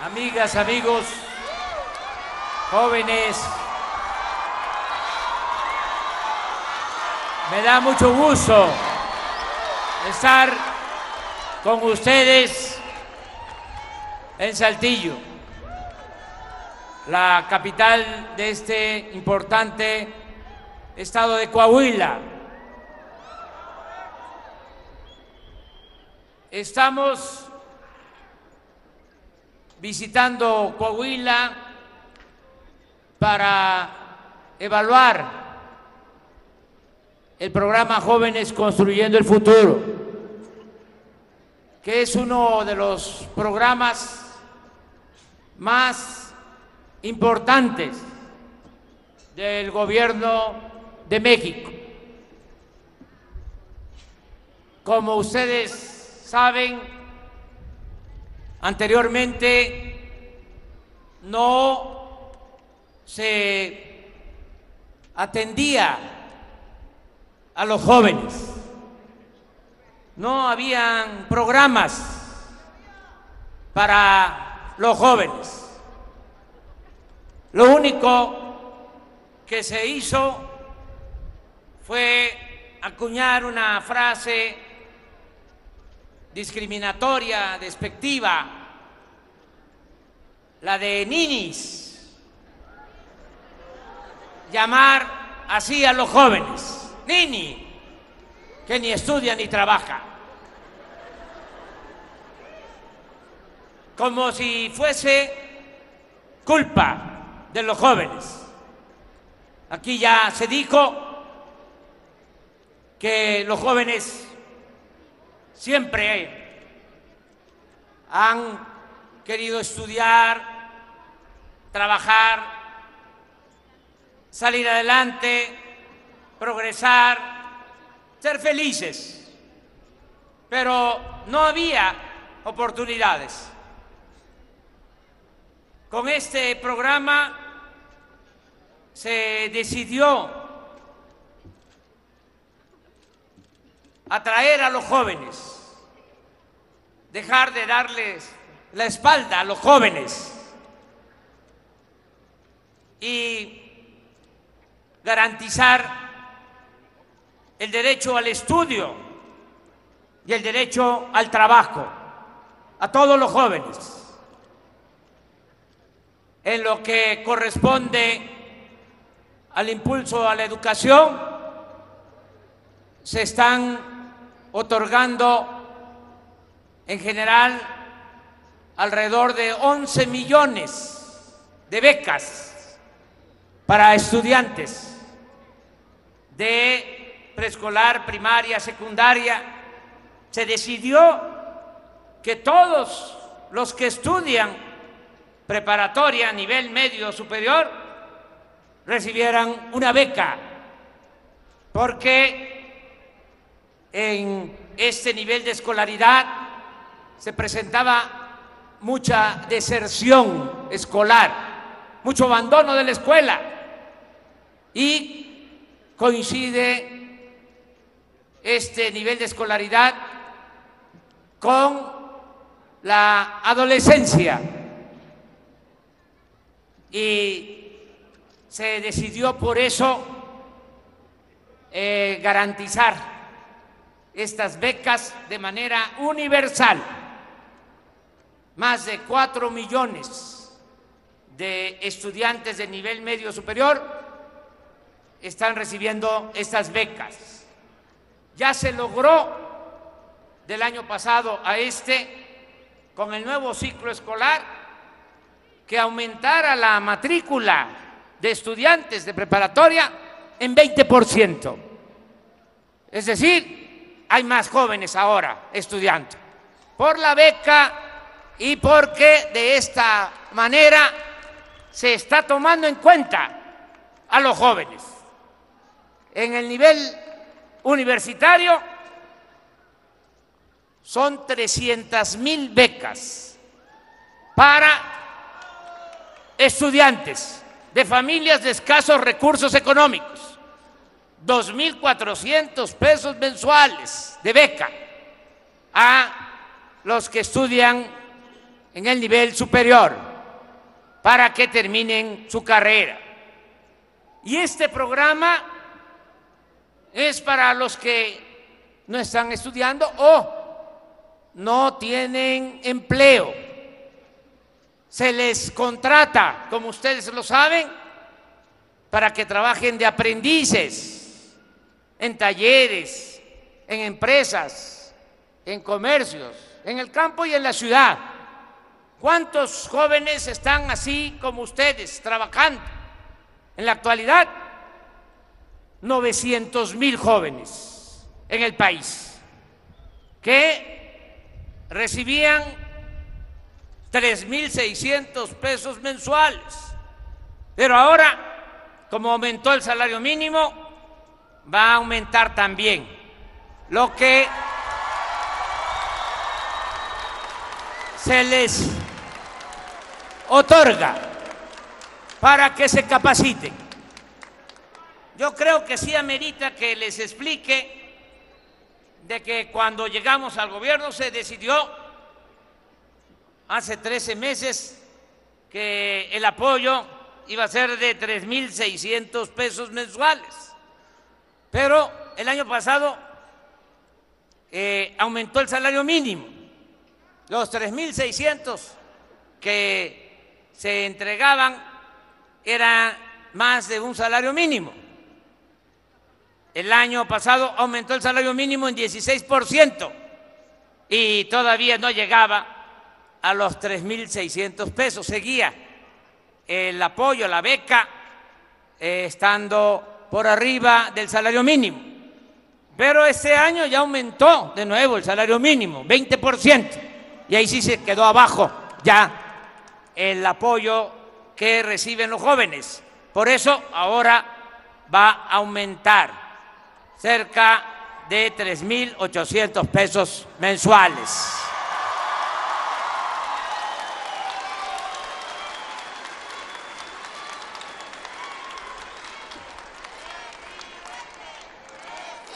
amigas, amigos, jóvenes, me da mucho gusto estar con ustedes en Saltillo, la capital de este importante estado de Coahuila. Estamos visitando Coahuila para evaluar el programa Jóvenes Construyendo el Futuro, que es uno de los programas más importantes del gobierno de México. Como ustedes saben, anteriormente no se atendía a los jóvenes, no habían programas para los jóvenes. Lo único que se hizo fue acuñar una frase discriminatoria, despectiva, la de ninis, llamar así a los jóvenes, nini, que ni estudia ni trabaja, como si fuese culpa de los jóvenes. Aquí ya se dijo que los jóvenes siempre han querido estudiar, trabajar, salir adelante, progresar, ser felices, pero no había oportunidades. Con este programa se decidió atraer a los jóvenes, dejar de darles la espalda a los jóvenes y garantizar el derecho al estudio y el derecho al trabajo a todos los jóvenes. En lo que corresponde al impulso a la educación, se están otorgando en general alrededor de 11 millones de becas para estudiantes de preescolar, primaria, secundaria. Se decidió que todos los que estudian preparatoria a nivel medio superior recibieran una beca, porque en este nivel de escolaridad se presentaba mucha deserción escolar, mucho abandono de la escuela. Y coincide este nivel de escolaridad con la adolescencia. Y se decidió por eso eh, garantizar estas becas de manera universal. Más de cuatro millones de estudiantes de nivel medio superior están recibiendo estas becas. Ya se logró del año pasado a este, con el nuevo ciclo escolar, que aumentara la matrícula de estudiantes de preparatoria en 20%. Es decir, hay más jóvenes ahora estudiando, por la beca y porque de esta manera se está tomando en cuenta a los jóvenes. En el nivel universitario son 300 mil becas para estudiantes de familias de escasos recursos económicos. 2.400 pesos mensuales de beca a los que estudian en el nivel superior para que terminen su carrera. Y este programa es para los que no están estudiando o no tienen empleo. Se les contrata, como ustedes lo saben, para que trabajen de aprendices en talleres, en empresas, en comercios, en el campo y en la ciudad. ¿Cuántos jóvenes están así como ustedes trabajando? En la actualidad, 900 mil jóvenes en el país que recibían 3.600 pesos mensuales. Pero ahora, como aumentó el salario mínimo, va a aumentar también lo que se les otorga para que se capaciten. Yo creo que sí amerita que les explique de que cuando llegamos al gobierno se decidió hace 13 meses que el apoyo iba a ser de 3.600 pesos mensuales. Pero el año pasado eh, aumentó el salario mínimo. Los 3.600 que se entregaban eran más de un salario mínimo. El año pasado aumentó el salario mínimo en 16% y todavía no llegaba a los 3.600 pesos. Seguía el apoyo, la beca, eh, estando por arriba del salario mínimo. Pero este año ya aumentó de nuevo el salario mínimo, 20%. Y ahí sí se quedó abajo ya el apoyo que reciben los jóvenes. Por eso ahora va a aumentar cerca de 3.800 pesos mensuales.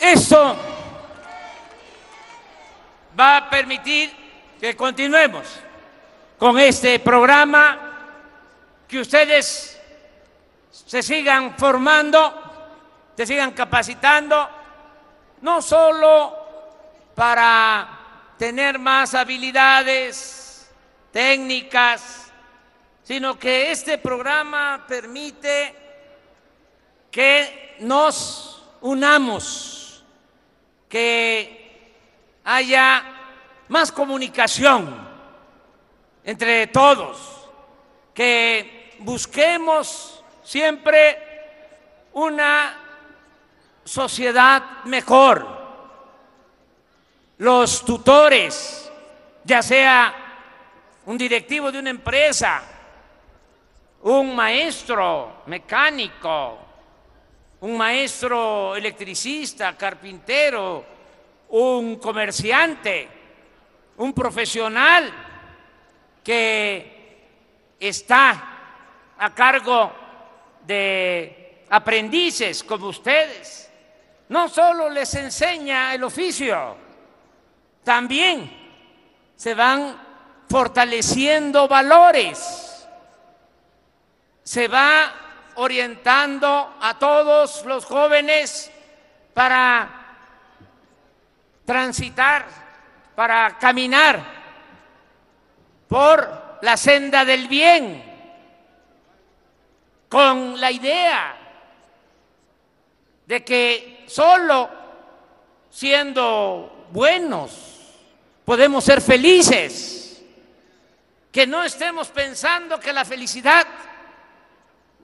Eso va a permitir que continuemos con este programa, que ustedes se sigan formando, se sigan capacitando, no solo para tener más habilidades técnicas, sino que este programa permite que nos unamos que haya más comunicación entre todos, que busquemos siempre una sociedad mejor. Los tutores, ya sea un directivo de una empresa, un maestro mecánico, un maestro electricista, carpintero, un comerciante, un profesional que está a cargo de aprendices como ustedes, no solo les enseña el oficio, también se van fortaleciendo valores, se va orientando a todos los jóvenes para transitar, para caminar por la senda del bien, con la idea de que solo siendo buenos podemos ser felices, que no estemos pensando que la felicidad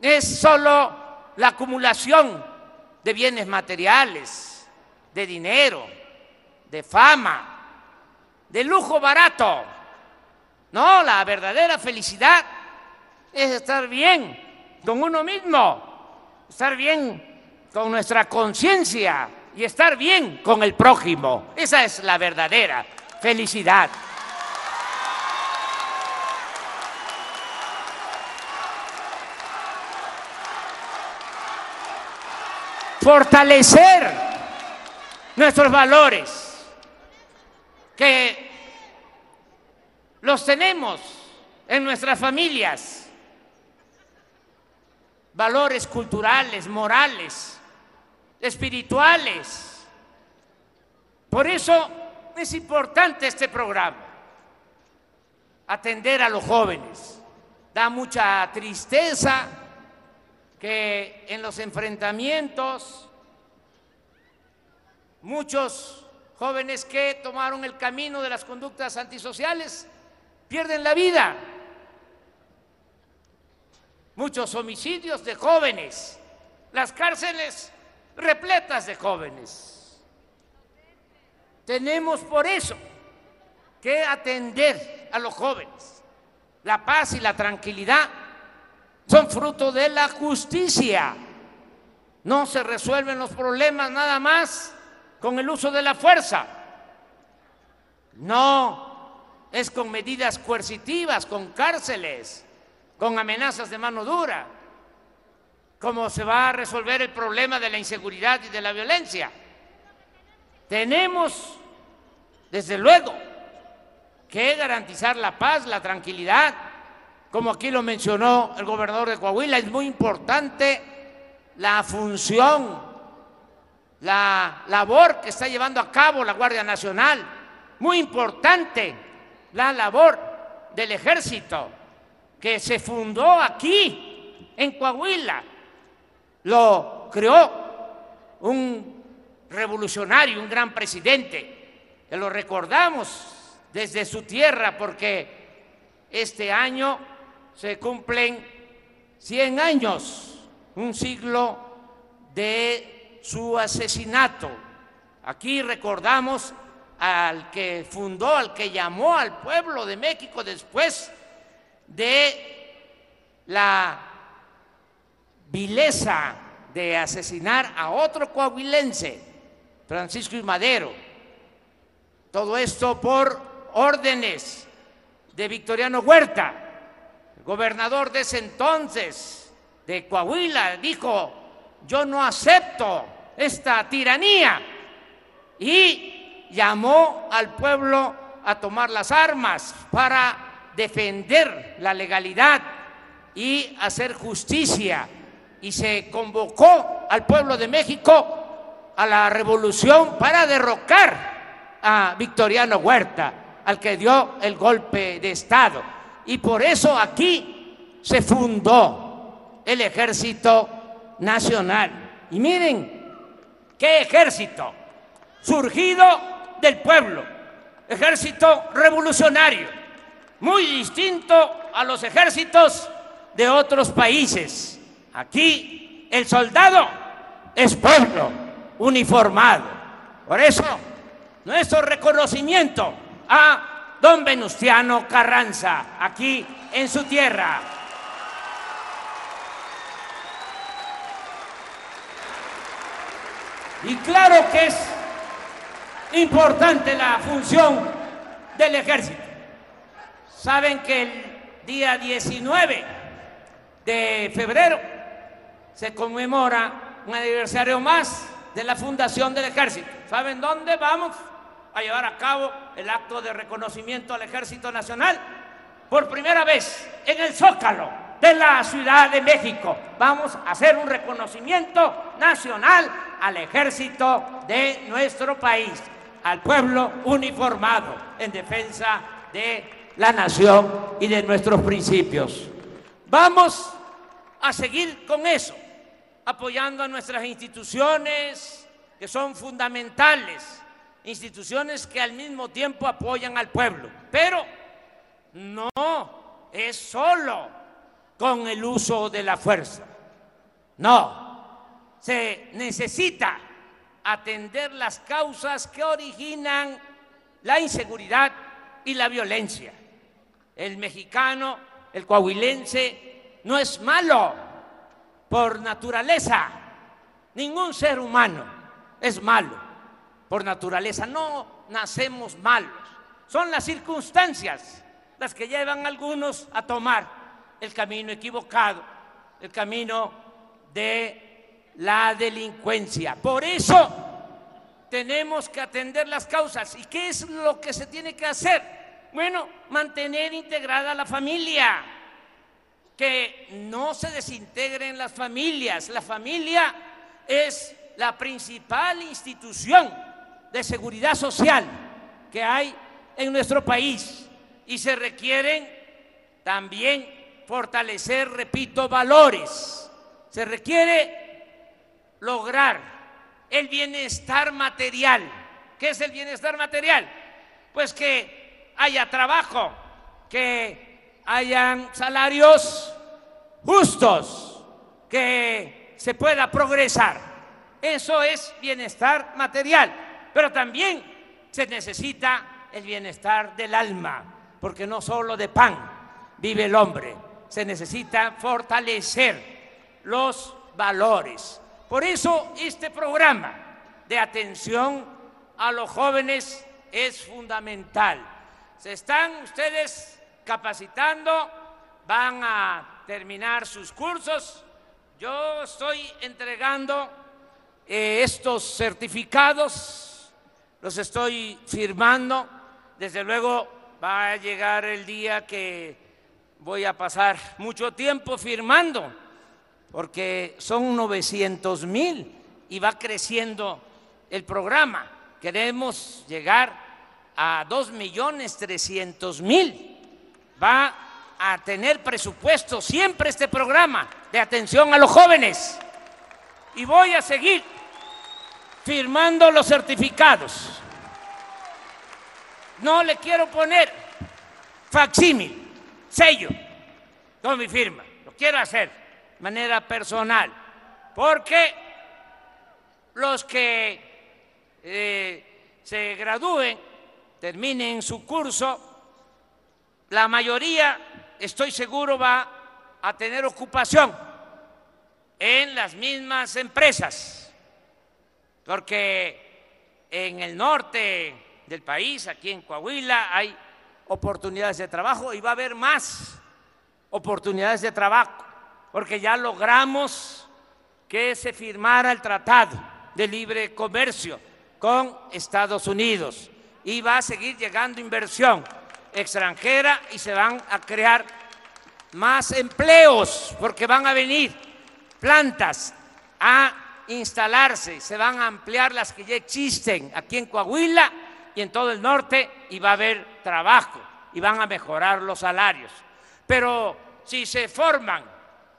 es solo la acumulación de bienes materiales, de dinero, de fama, de lujo barato. No, la verdadera felicidad es estar bien con uno mismo, estar bien con nuestra conciencia y estar bien con el prójimo. Esa es la verdadera felicidad. Fortalecer nuestros valores, que los tenemos en nuestras familias. Valores culturales, morales, espirituales. Por eso es importante este programa, atender a los jóvenes. Da mucha tristeza que en los enfrentamientos muchos jóvenes que tomaron el camino de las conductas antisociales pierden la vida. Muchos homicidios de jóvenes, las cárceles repletas de jóvenes. Tenemos por eso que atender a los jóvenes. La paz y la tranquilidad son fruto de la justicia. No se resuelven los problemas nada más con el uso de la fuerza. No, es con medidas coercitivas, con cárceles, con amenazas de mano dura, como se va a resolver el problema de la inseguridad y de la violencia. Tenemos, desde luego, que garantizar la paz, la tranquilidad, como aquí lo mencionó el gobernador de Coahuila, es muy importante la función la labor que está llevando a cabo la Guardia Nacional, muy importante la labor del ejército que se fundó aquí en Coahuila, lo creó un revolucionario, un gran presidente, que lo recordamos desde su tierra porque este año se cumplen 100 años, un siglo de su asesinato. Aquí recordamos al que fundó, al que llamó al pueblo de México después de la vileza de asesinar a otro coahuilense, Francisco y Madero. Todo esto por órdenes de Victoriano Huerta, gobernador de ese entonces de Coahuila, dijo, yo no acepto esta tiranía y llamó al pueblo a tomar las armas para defender la legalidad y hacer justicia. Y se convocó al pueblo de México a la revolución para derrocar a Victoriano Huerta, al que dio el golpe de Estado. Y por eso aquí se fundó el Ejército Nacional. Y miren, ¿Qué ejército? Surgido del pueblo, ejército revolucionario, muy distinto a los ejércitos de otros países. Aquí el soldado es pueblo uniformado. Por eso, nuestro reconocimiento a don Venustiano Carranza, aquí en su tierra. Y claro que es importante la función del ejército. Saben que el día 19 de febrero se conmemora un aniversario más de la fundación del ejército. ¿Saben dónde vamos a llevar a cabo el acto de reconocimiento al ejército nacional? Por primera vez en el Zócalo de la Ciudad de México. Vamos a hacer un reconocimiento nacional al ejército de nuestro país, al pueblo uniformado en defensa de la nación y de nuestros principios. Vamos a seguir con eso, apoyando a nuestras instituciones que son fundamentales, instituciones que al mismo tiempo apoyan al pueblo, pero no es solo con el uso de la fuerza. No, se necesita atender las causas que originan la inseguridad y la violencia. El mexicano, el coahuilense, no es malo por naturaleza. Ningún ser humano es malo por naturaleza. No nacemos malos. Son las circunstancias las que llevan a algunos a tomar el camino equivocado, el camino de la delincuencia. Por eso tenemos que atender las causas. ¿Y qué es lo que se tiene que hacer? Bueno, mantener integrada la familia, que no se desintegren las familias. La familia es la principal institución de seguridad social que hay en nuestro país y se requieren también fortalecer, repito, valores. Se requiere lograr el bienestar material. ¿Qué es el bienestar material? Pues que haya trabajo, que hayan salarios justos, que se pueda progresar. Eso es bienestar material, pero también se necesita el bienestar del alma, porque no solo de pan vive el hombre, se necesita fortalecer los valores. Por eso este programa de atención a los jóvenes es fundamental. Se están ustedes capacitando, van a terminar sus cursos. Yo estoy entregando eh, estos certificados, los estoy firmando. Desde luego va a llegar el día que voy a pasar mucho tiempo firmando, porque son 900 mil y va creciendo el programa. Queremos llegar a 2 millones 300 mil. Va a tener presupuesto siempre este programa de atención a los jóvenes. Y voy a seguir firmando los certificados. No le quiero poner facsímil sello con mi firma. Lo quiero hacer de manera personal, porque los que eh, se gradúen, terminen su curso, la mayoría, estoy seguro, va a tener ocupación en las mismas empresas, porque en el norte del país, aquí en Coahuila, hay oportunidades de trabajo y va a haber más oportunidades de trabajo, porque ya logramos que se firmara el tratado de libre comercio con Estados Unidos y va a seguir llegando inversión extranjera y se van a crear más empleos porque van a venir plantas a instalarse, se van a ampliar las que ya existen aquí en Coahuila y en todo el norte y va a haber trabajo y van a mejorar los salarios. Pero si se forman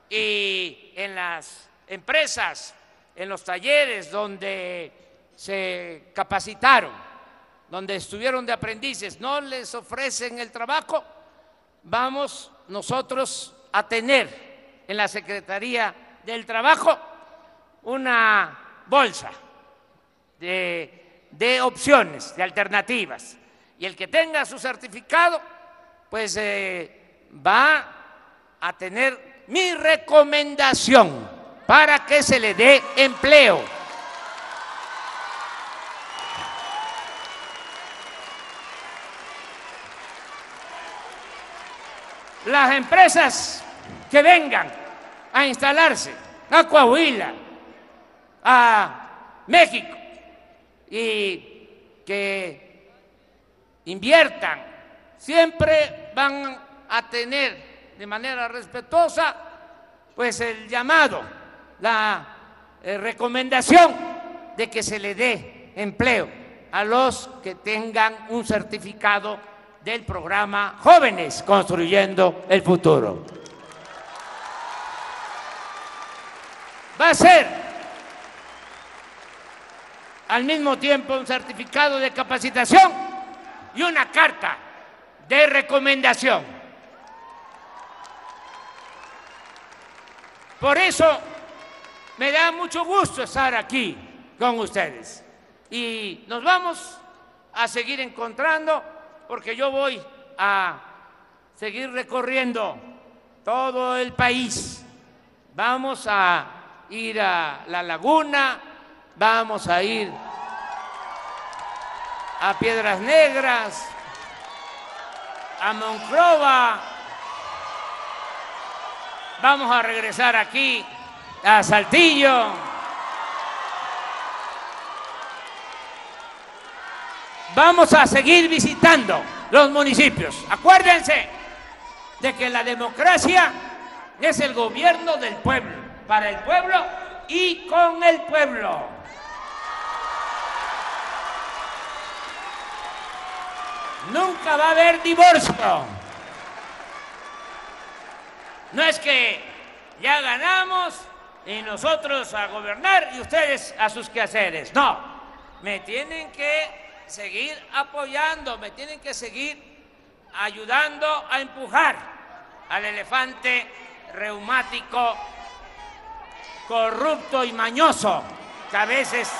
y en las empresas, en los talleres donde se capacitaron, donde estuvieron de aprendices, no les ofrecen el trabajo, vamos nosotros a tener en la Secretaría del Trabajo una bolsa de de opciones, de alternativas. Y el que tenga su certificado, pues eh, va a tener mi recomendación para que se le dé empleo. Las empresas que vengan a instalarse a a México, y que inviertan, siempre van a tener de manera respetuosa pues el llamado, la eh, recomendación de que se le dé empleo a los que tengan un certificado del programa Jóvenes Construyendo el Futuro. Va a ser al mismo tiempo un certificado de capacitación y una carta de recomendación. Por eso me da mucho gusto estar aquí con ustedes y nos vamos a seguir encontrando porque yo voy a seguir recorriendo todo el país. Vamos a ir a la laguna, vamos a ir a Piedras Negras, a Monclova, vamos a regresar aquí a Saltillo. Vamos a seguir visitando los municipios. Acuérdense de que la democracia es el gobierno del pueblo, para el pueblo y con el pueblo. Nunca va a haber divorcio. No es que ya ganamos y nosotros a gobernar y ustedes a sus quehaceres. No, me tienen que seguir apoyando, me tienen que seguir ayudando a empujar al elefante reumático, corrupto y mañoso que a veces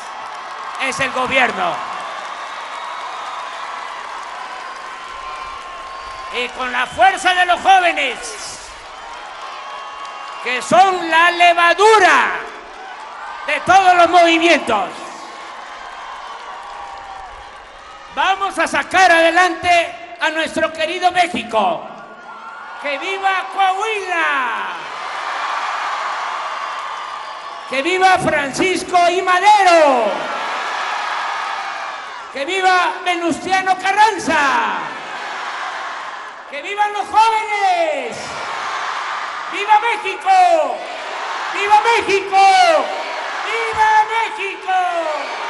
es el gobierno. Y con la fuerza de los jóvenes, que son la levadura de todos los movimientos. Vamos a sacar adelante a nuestro querido México. ¡Que viva Coahuila! ¡Que viva Francisco y Madero! ¡Que viva Venustiano Carranza! ¡Que vivan los jóvenes! ¡Viva México! ¡Viva México! ¡Viva México!